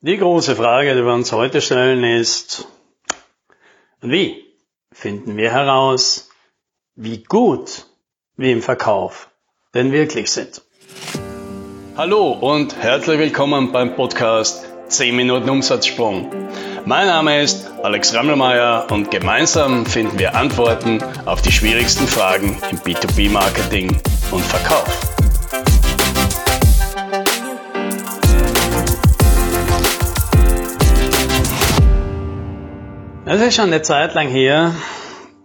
Die große Frage, die wir uns heute stellen, ist, wie finden wir heraus, wie gut wir im Verkauf denn wirklich sind? Hallo und herzlich willkommen beim Podcast 10 Minuten Umsatzsprung. Mein Name ist Alex Rammelmeier und gemeinsam finden wir Antworten auf die schwierigsten Fragen im B2B-Marketing und Verkauf. Das ist schon eine Zeit lang her.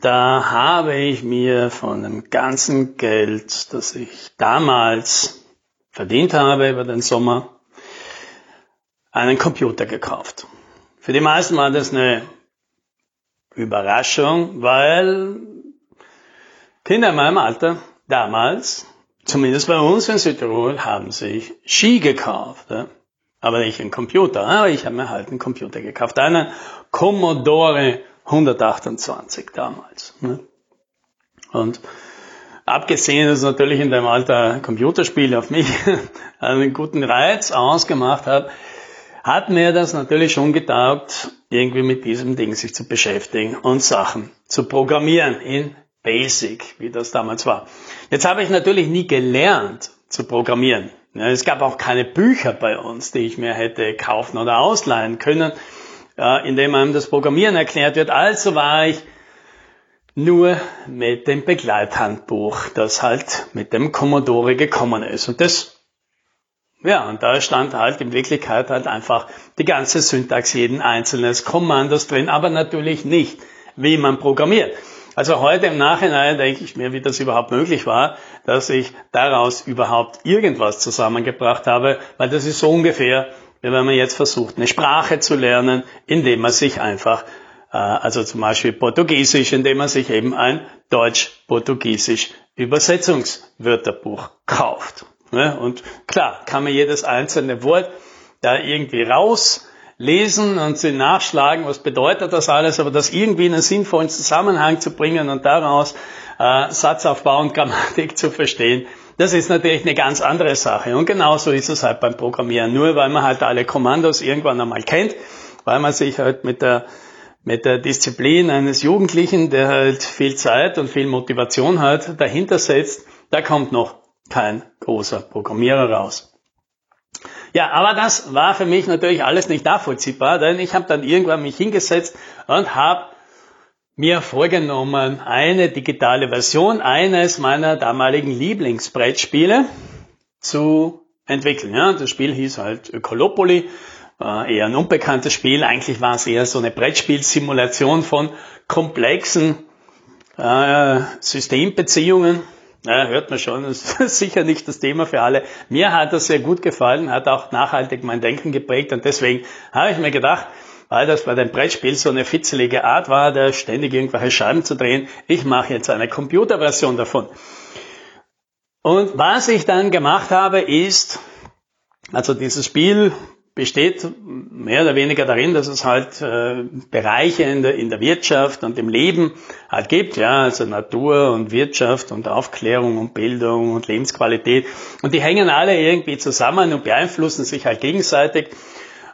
Da habe ich mir von dem ganzen Geld, das ich damals verdient habe über den Sommer, einen Computer gekauft. Für die meisten war das eine Überraschung, weil Kinder in meinem Alter damals, zumindest bei uns in Südtirol, haben sich Ski gekauft. Ja? Aber nicht einen Computer. Aber ich habe mir halt einen Computer gekauft. Einen Commodore 128 damals. Ne? Und abgesehen, dass natürlich in dem Alter Computerspiele auf mich einen guten Reiz ausgemacht hat, hat mir das natürlich schon getaugt, irgendwie mit diesem Ding sich zu beschäftigen und Sachen zu programmieren in Basic, wie das damals war. Jetzt habe ich natürlich nie gelernt zu programmieren. Ja, es gab auch keine Bücher bei uns, die ich mir hätte kaufen oder ausleihen können, ja, indem einem das Programmieren erklärt wird. Also war ich nur mit dem Begleithandbuch, das halt mit dem Commodore gekommen ist. Und das, ja, und da stand halt in Wirklichkeit halt einfach die ganze Syntax jeden einzelnen Kommandos drin, aber natürlich nicht, wie man programmiert. Also heute im Nachhinein denke ich mir, wie das überhaupt möglich war, dass ich daraus überhaupt irgendwas zusammengebracht habe, weil das ist so ungefähr, wie wenn man jetzt versucht, eine Sprache zu lernen, indem man sich einfach, äh, also zum Beispiel Portugiesisch, indem man sich eben ein Deutsch-Portugiesisch Übersetzungswörterbuch kauft. Und klar, kann man jedes einzelne Wort da irgendwie raus lesen und sie nachschlagen, was bedeutet das alles, aber das irgendwie in einen sinnvollen Zusammenhang zu bringen und daraus äh, Satzaufbau und Grammatik zu verstehen, das ist natürlich eine ganz andere Sache. Und genauso ist es halt beim Programmieren. Nur weil man halt alle Kommandos irgendwann einmal kennt, weil man sich halt mit der, mit der Disziplin eines Jugendlichen, der halt viel Zeit und viel Motivation hat, dahinter setzt, da kommt noch kein großer Programmierer raus. Ja, aber das war für mich natürlich alles nicht nachvollziehbar, denn ich habe dann irgendwann mich hingesetzt und habe mir vorgenommen, eine digitale Version eines meiner damaligen Lieblingsbrettspiele zu entwickeln. Ja, das Spiel hieß halt Ökolopoly, äh, eher ein unbekanntes Spiel. Eigentlich war es eher so eine Brettspielsimulation von komplexen äh, Systembeziehungen ja, hört man schon, ist sicher nicht das Thema für alle. Mir hat das sehr gut gefallen, hat auch nachhaltig mein Denken geprägt und deswegen habe ich mir gedacht, weil das bei dem Brettspiel so eine fitzelige Art war, da ständig irgendwelche Scheiben zu drehen, ich mache jetzt eine Computerversion davon. Und was ich dann gemacht habe, ist, also dieses Spiel besteht mehr oder weniger darin, dass es halt äh, Bereiche in der, in der Wirtschaft und im Leben halt gibt, ja, also Natur und Wirtschaft und Aufklärung und Bildung und Lebensqualität. Und die hängen alle irgendwie zusammen und beeinflussen sich halt gegenseitig.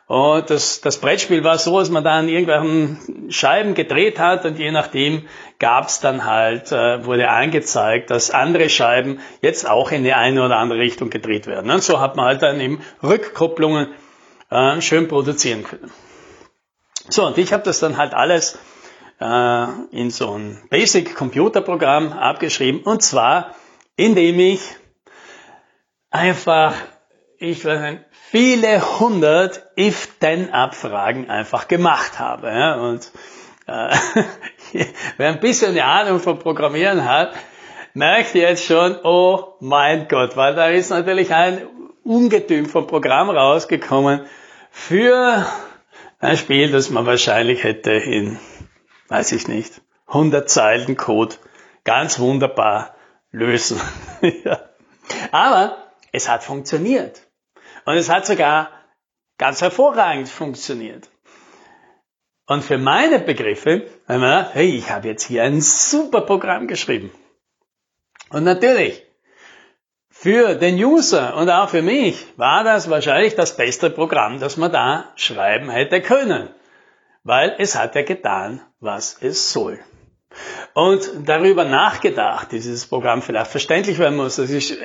Und das, das Brettspiel war so, dass man da an irgendwelchen Scheiben gedreht hat und je nachdem gab's dann halt, äh, wurde angezeigt, dass andere Scheiben jetzt auch in die eine oder andere Richtung gedreht werden. Und so hat man halt dann eben Rückkopplungen äh, schön produzieren können. So, und ich habe das dann halt alles äh, in so ein Basic Computer Programm abgeschrieben und zwar indem ich einfach, ich weiß nicht, viele hundert If-Then-Abfragen einfach gemacht habe. Ja? Und äh, wer ein bisschen eine Ahnung von Programmieren hat, merkt jetzt schon, oh mein Gott, weil da ist natürlich ein Ungetüm vom Programm rausgekommen, für ein Spiel, das man wahrscheinlich hätte in, weiß ich nicht, 100 Zeilen Code ganz wunderbar lösen. ja. Aber es hat funktioniert. Und es hat sogar ganz hervorragend funktioniert. Und für meine Begriffe, hey, ich habe jetzt hier ein super Programm geschrieben. Und natürlich, für den User und auch für mich war das wahrscheinlich das beste Programm, das man da schreiben hätte können. Weil es hat ja getan, was es soll. Und darüber nachgedacht, dieses Programm vielleicht verständlich werden muss, dass, ich,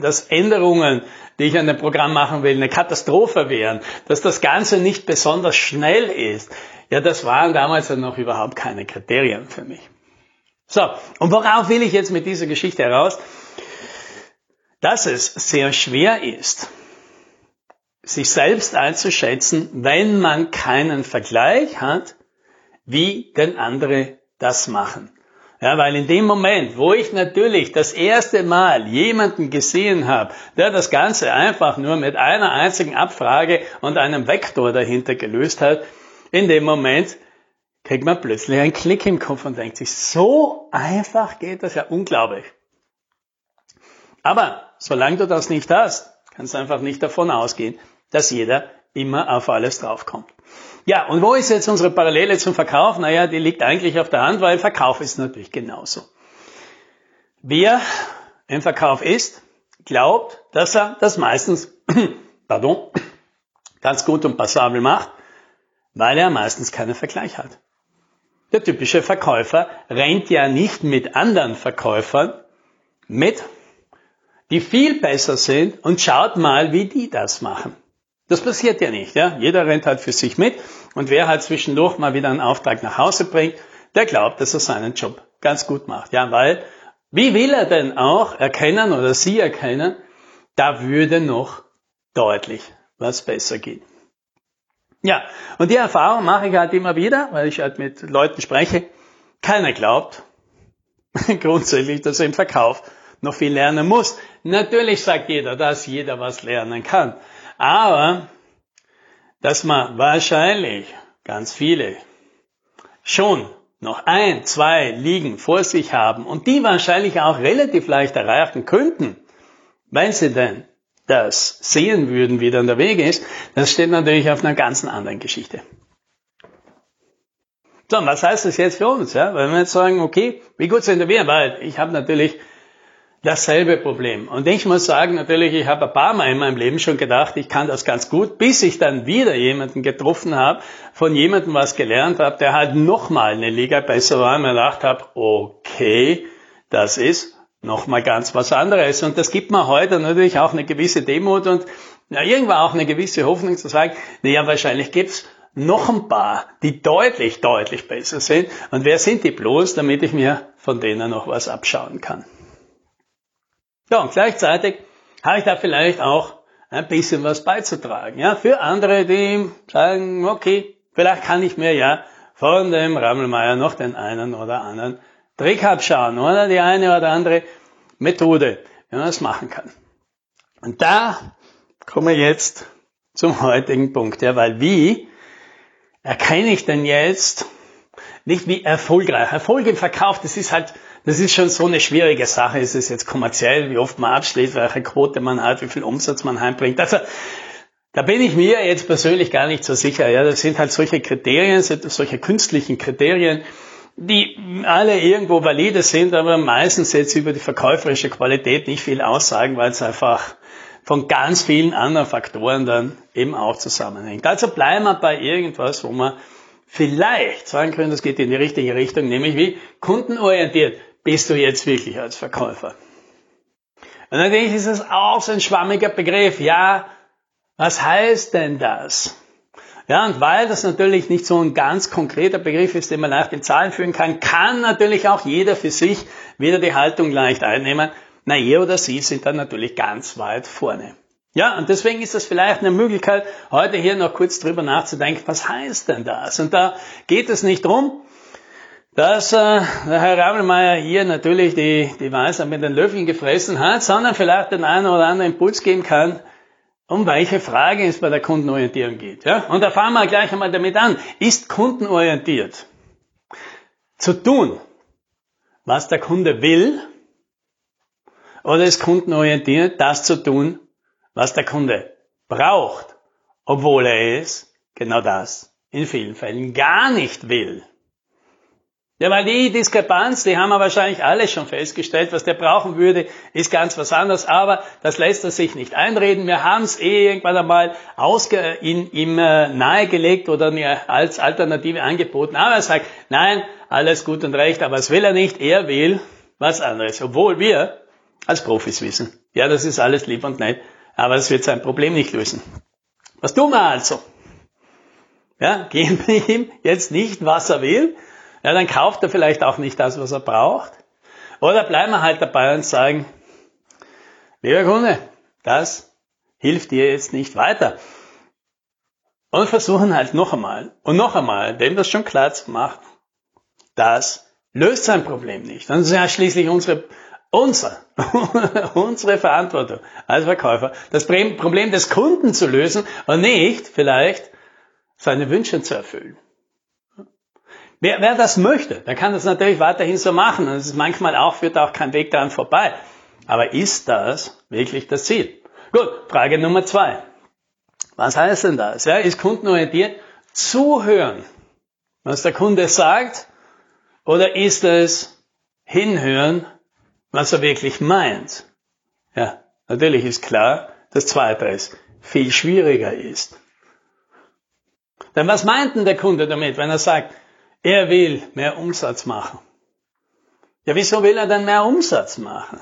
dass Änderungen, die ich an dem Programm machen will, eine Katastrophe wären, dass das Ganze nicht besonders schnell ist. Ja, das waren damals dann noch überhaupt keine Kriterien für mich. So, und worauf will ich jetzt mit dieser Geschichte heraus? Dass es sehr schwer ist, sich selbst einzuschätzen, wenn man keinen Vergleich hat, wie denn andere das machen. Ja, weil in dem Moment, wo ich natürlich das erste Mal jemanden gesehen habe, der das Ganze einfach nur mit einer einzigen Abfrage und einem Vektor dahinter gelöst hat, in dem Moment kriegt man plötzlich einen Klick im Kopf und denkt sich, so einfach geht das ja unglaublich. Aber solange du das nicht hast, kannst du einfach nicht davon ausgehen, dass jeder immer auf alles draufkommt. Ja, und wo ist jetzt unsere Parallele zum Verkauf? Naja, die liegt eigentlich auf der Hand, weil Verkauf ist natürlich genauso. Wer im Verkauf ist, glaubt, dass er das meistens, pardon, ganz gut und passabel macht, weil er meistens keinen Vergleich hat. Der typische Verkäufer rennt ja nicht mit anderen Verkäufern mit, die viel besser sind und schaut mal, wie die das machen. Das passiert ja nicht, ja. Jeder rennt halt für sich mit und wer halt zwischendurch mal wieder einen Auftrag nach Hause bringt, der glaubt, dass er seinen Job ganz gut macht, ja, weil wie will er denn auch erkennen oder sie erkennen, da würde noch deutlich was besser gehen. Ja, und die Erfahrung mache ich halt immer wieder, weil ich halt mit Leuten spreche. Keiner glaubt grundsätzlich, dass er im Verkauf noch viel lernen muss. Natürlich sagt jeder, dass jeder was lernen kann. Aber, dass man wahrscheinlich ganz viele schon noch ein, zwei Liegen vor sich haben und die wahrscheinlich auch relativ leicht erreichen könnten, wenn sie denn das sehen würden, wie dann der Weg ist, das steht natürlich auf einer ganz anderen Geschichte. So, was heißt das jetzt für uns? Ja? Wenn wir jetzt sagen, okay, wie gut sind wir? Weil ich habe natürlich dasselbe Problem. Und ich muss sagen, natürlich, ich habe ein paar Mal in meinem Leben schon gedacht, ich kann das ganz gut, bis ich dann wieder jemanden getroffen habe, von jemandem was gelernt habe, der halt nochmal eine Liga besser war und mir gedacht habe, okay, das ist nochmal ganz was anderes. Und das gibt mir heute natürlich auch eine gewisse Demut und ja, irgendwann auch eine gewisse Hoffnung zu sagen, naja, wahrscheinlich gibt's noch ein paar, die deutlich, deutlich besser sind. Und wer sind die bloß, damit ich mir von denen noch was abschauen kann? Ja, und gleichzeitig habe ich da vielleicht auch ein bisschen was beizutragen. Ja, für andere, die sagen, okay, vielleicht kann ich mir ja von dem Rammelmeier noch den einen oder anderen Trick abschauen oder die eine oder andere Methode, wie man das machen kann. Und da komme ich jetzt zum heutigen Punkt, ja, weil wie erkenne ich denn jetzt nicht wie erfolgreich? Erfolg im Verkauf, das ist halt das ist schon so eine schwierige Sache. Ist es jetzt kommerziell, wie oft man abschließt, welche Quote man hat, wie viel Umsatz man heimbringt. Also, da bin ich mir jetzt persönlich gar nicht so sicher. Ja, das sind halt solche Kriterien, solche künstlichen Kriterien, die alle irgendwo valide sind, aber meistens jetzt über die verkäuferische Qualität nicht viel aussagen, weil es einfach von ganz vielen anderen Faktoren dann eben auch zusammenhängt. Also bleiben wir bei irgendwas, wo man vielleicht sagen können, das geht in die richtige Richtung, nämlich wie kundenorientiert bist du jetzt wirklich als Verkäufer? Und natürlich ist es auch so ein schwammiger Begriff. Ja, was heißt denn das? Ja, und weil das natürlich nicht so ein ganz konkreter Begriff ist, den man leicht in Zahlen führen kann, kann natürlich auch jeder für sich wieder die Haltung leicht einnehmen. Na, er oder sie sind dann natürlich ganz weit vorne. Ja, und deswegen ist das vielleicht eine Möglichkeit, heute hier noch kurz drüber nachzudenken, was heißt denn das? Und da geht es nicht drum, dass äh, der Herr Ramelmeier hier natürlich die, die Weisheit mit den Löffeln gefressen hat, sondern vielleicht den einen oder anderen Impuls geben kann, um welche Frage es bei der Kundenorientierung geht. Ja? Und da fangen wir gleich einmal damit an. Ist kundenorientiert zu tun, was der Kunde will, oder ist kundenorientiert das zu tun, was der Kunde braucht, obwohl er es, genau das, in vielen Fällen gar nicht will? Ja, weil die Diskrepanz, die haben wir wahrscheinlich alle schon festgestellt. Was der brauchen würde, ist ganz was anderes. Aber das lässt er sich nicht einreden. Wir haben es eh irgendwann einmal ausge in, ihm äh, nahegelegt oder als Alternative angeboten. Aber er sagt, nein, alles gut und recht, aber das will er nicht. Er will was anderes. Obwohl wir als Profis wissen. Ja, das ist alles lieb und nett. Aber das wird sein Problem nicht lösen. Was tun wir also? Ja, geben wir ihm jetzt nicht, was er will, ja, dann kauft er vielleicht auch nicht das, was er braucht. Oder bleiben wir halt dabei und sagen, lieber Kunde, das hilft dir jetzt nicht weiter. Und versuchen halt noch einmal und noch einmal, dem das schon klar zu machen, das löst sein Problem nicht. Das ist ja schließlich unsere, unser, unsere Verantwortung als Verkäufer, das Problem des Kunden zu lösen und nicht vielleicht seine Wünsche zu erfüllen. Wer, wer das möchte, der kann das natürlich weiterhin so machen. Und es ist manchmal auch, führt auch kein Weg daran vorbei. Aber ist das wirklich das Ziel? Gut, Frage Nummer zwei. Was heißt denn das? Ja, ist kundenorientiert zuhören, was der Kunde sagt, oder ist es hinhören, was er wirklich meint? Ja, natürlich ist klar, das zweite viel schwieriger ist. Denn was meint denn der Kunde damit, wenn er sagt, er will mehr Umsatz machen. Ja, wieso will er dann mehr Umsatz machen?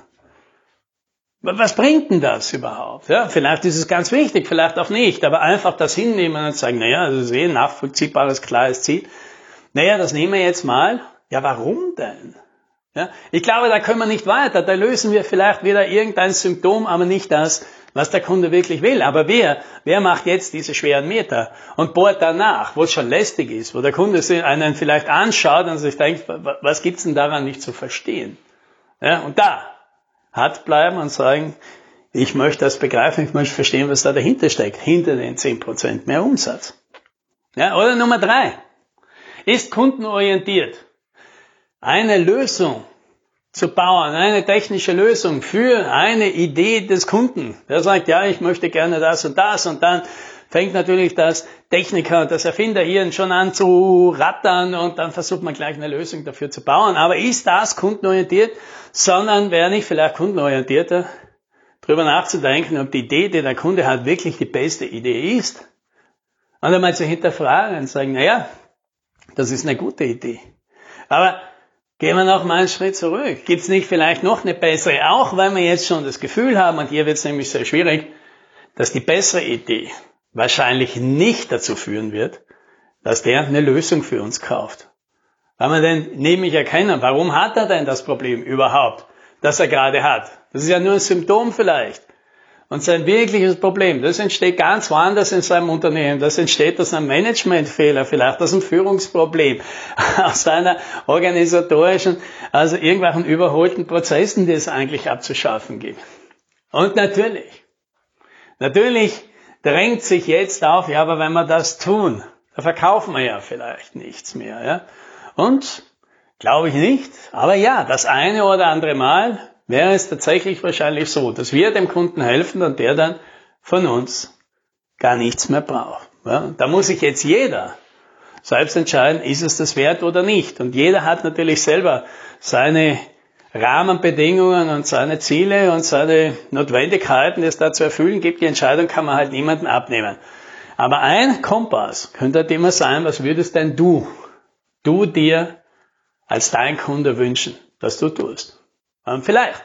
Was bringt denn das überhaupt? Ja, vielleicht ist es ganz wichtig, vielleicht auch nicht, aber einfach das hinnehmen und sagen, naja, das ist eh ein nachvollziehbares, klares Ziel. Naja, das nehmen wir jetzt mal. Ja, warum denn? Ja, ich glaube, da können wir nicht weiter. Da lösen wir vielleicht wieder irgendein Symptom, aber nicht das, was der Kunde wirklich will. Aber wer, wer macht jetzt diese schweren Meter und bohrt danach, wo es schon lästig ist, wo der Kunde einen vielleicht anschaut und sich denkt, was gibt's denn daran nicht zu verstehen? Ja, und da hart bleiben und sagen, ich möchte das begreifen, ich möchte verstehen, was da dahinter steckt, hinter den 10% mehr Umsatz. Ja, oder Nummer drei, ist kundenorientiert. Eine Lösung zu bauen, eine technische Lösung für eine Idee des Kunden. Der sagt, ja, ich möchte gerne das und das und dann fängt natürlich das Techniker, das Erfinderhirn schon an zu rattern und dann versucht man gleich eine Lösung dafür zu bauen. Aber ist das kundenorientiert? Sondern wäre nicht vielleicht kundenorientierter, darüber nachzudenken, ob die Idee, die der Kunde hat, wirklich die beste Idee ist? Und einmal zu hinterfragen und sagen, naja, das ist eine gute Idee. Aber Gehen wir noch mal einen Schritt zurück. Gibt es nicht vielleicht noch eine bessere, auch weil wir jetzt schon das Gefühl haben, und hier wird es nämlich sehr schwierig, dass die bessere Idee wahrscheinlich nicht dazu führen wird, dass der eine Lösung für uns kauft. Weil wir denn nämlich erkennen, warum hat er denn das Problem überhaupt, das er gerade hat? Das ist ja nur ein Symptom vielleicht. Und sein wirkliches Problem, das entsteht ganz woanders in seinem Unternehmen. Das entsteht aus einem Managementfehler, vielleicht aus einem Führungsproblem, aus einer organisatorischen, also irgendwelchen überholten Prozessen, die es eigentlich abzuschaffen gibt. Und natürlich, natürlich drängt sich jetzt auf, ja, aber wenn wir das tun, da verkaufen wir ja vielleicht nichts mehr, ja. Und glaube ich nicht, aber ja, das eine oder andere Mal wäre es tatsächlich wahrscheinlich so, dass wir dem Kunden helfen und der dann von uns gar nichts mehr braucht. Ja, da muss sich jetzt jeder selbst entscheiden, ist es das wert oder nicht. Und jeder hat natürlich selber seine Rahmenbedingungen und seine Ziele und seine Notwendigkeiten, die es da zu erfüllen gibt. Die Entscheidung kann man halt niemandem abnehmen. Aber ein Kompass könnte halt immer sein, was würdest denn du, du dir als dein Kunde wünschen, dass du tust? Und vielleicht,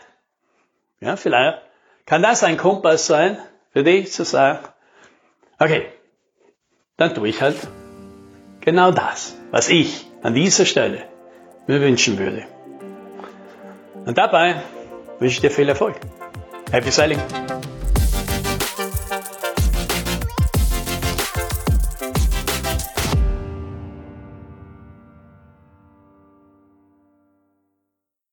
ja, vielleicht kann das ein Kompass sein für dich zu sagen, okay, dann tue ich halt genau das, was ich an dieser Stelle mir wünschen würde. Und dabei wünsche ich dir viel Erfolg. Happy Sailing!